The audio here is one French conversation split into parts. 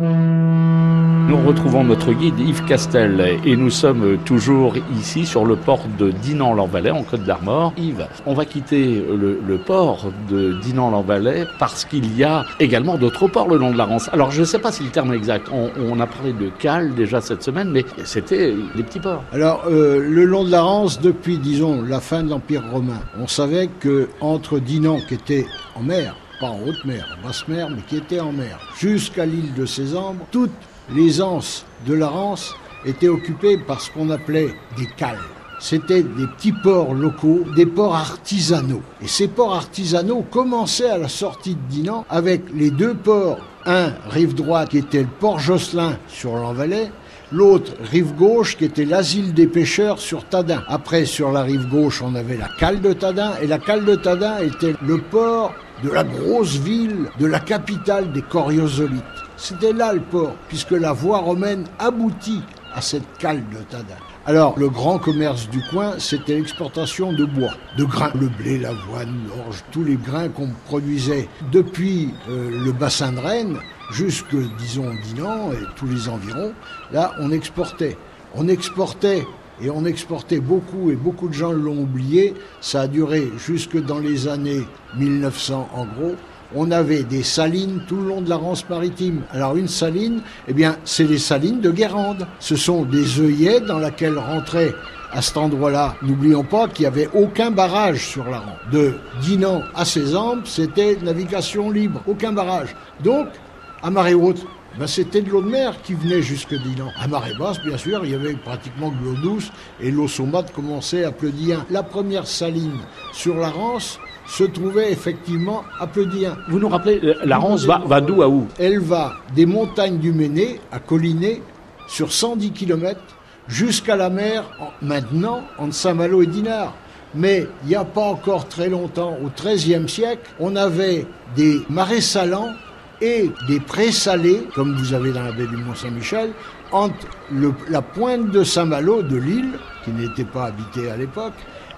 Nous retrouvons notre guide Yves Castel et nous sommes toujours ici sur le port de Dinan-Lanvalet en Côte d'Armor. Yves, on va quitter le, port de Dinan-Lanvalet parce qu'il y a également d'autres ports le long de la Rance. Alors je ne sais pas si le terme est exact. On, a parlé de Cal déjà cette semaine, mais c'était les petits ports. Alors euh, le long de la Rance, depuis disons la fin de l'Empire romain, on savait que entre Dinan qui était en mer, pas en haute mer, en basse mer, mais qui était en mer, jusqu'à l'île de Césambre, toutes les anses de la Rance étaient occupées par ce qu'on appelait des cales. C'était des petits ports locaux, des ports artisanaux. Et ces ports artisanaux commençaient à la sortie de Dinan avec les deux ports. Un, rive droite, qui était le port Josselin sur l'Envalais, L'autre, rive gauche, qui était l'asile des pêcheurs sur Tadin. Après, sur la rive gauche, on avait la cale de Tadin. Et la cale de Tadin était le port de la grosse ville, de la capitale des Coriosolites. C'était là le port, puisque la voie romaine aboutit à cette cale de Tadin. Alors, le grand commerce du coin, c'était l'exportation de bois, de grains, le blé, l'avoine, l'orge, tous les grains qu'on produisait depuis euh, le bassin de Rennes jusque, disons, Dinan et tous les environs. Là, on exportait. On exportait et on exportait beaucoup et beaucoup de gens l'ont oublié. Ça a duré jusque dans les années 1900 en gros. On avait des salines tout le long de la Rance maritime. Alors une saline, eh bien, c'est les salines de Guérande. Ce sont des œillets dans lesquels rentraient à cet endroit-là. N'oublions pas qu'il n'y avait aucun barrage sur la Rance. De Dinan à Cézanne, c'était navigation libre, aucun barrage. Donc, à marée haute, ben, c'était de l'eau de mer qui venait jusque Dinan. À marée basse, bien sûr, il y avait pratiquement de l'eau douce et l'eau saumâtre commençait à Pleudien. La première saline sur la Rance se trouvait effectivement à. Vous nous rappelez, euh, la Rance va, va d'où à où Elle va des montagnes du Méné à Collinet sur 110 km jusqu'à la mer, maintenant, entre Saint-Malo et Dinard. Mais il n'y a pas encore très longtemps, au XIIIe siècle, on avait des marais salants et des présalés, comme vous avez dans la baie du Mont-Saint-Michel, entre la pointe de Saint-Malo, de l'île, qui n'était pas habitée à l'époque,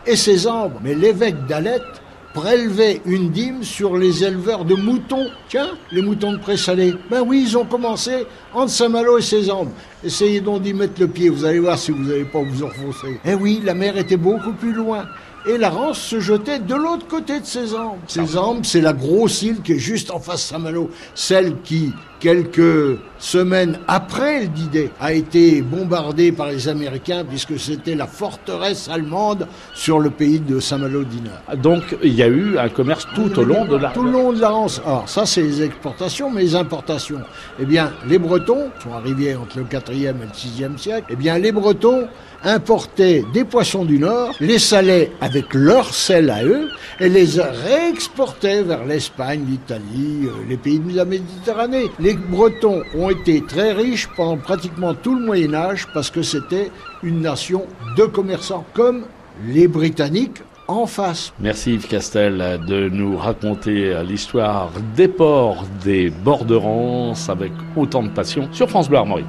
et ses ambres. Mais l'évêque d'Alette prélevait une dîme sur les éleveurs de moutons. Tiens, les moutons de présalé. Ben oui, ils ont commencé entre Saint-Malo et ses ambres. Essayez donc d'y mettre le pied, vous allez voir si vous n'allez pas vous enfoncer. Eh oui, la mer était beaucoup plus loin et la Rance se jetait de l'autre côté de ces ambres. Ces ambres, c'est la grosse île qui est juste en face de Saint-Malo, celle qui, quelques semaines après le d a été bombardée par les Américains puisque c'était la forteresse allemande sur le pays de Saint-Malo-Dinard. Donc il y a eu un commerce tout au long de la... Tout le long de la Rance. Alors ça c'est les exportations, mais les importations. Eh bien, les Bretons sont arrivés entre le 4e et le 6e siècle. Eh bien, les Bretons importaient des poissons du Nord, les salaient avec leur sel à eux et les réexportaient vers l'Espagne, l'Italie, euh, les pays de la Méditerranée. Les Bretons ont été très riches pendant pratiquement tout le Moyen Âge parce que c'était une nation de commerçants comme les Britanniques en face. Merci Yves Castel de nous raconter l'histoire des ports des bords de Rance avec autant de passion sur France Bleu Armorique.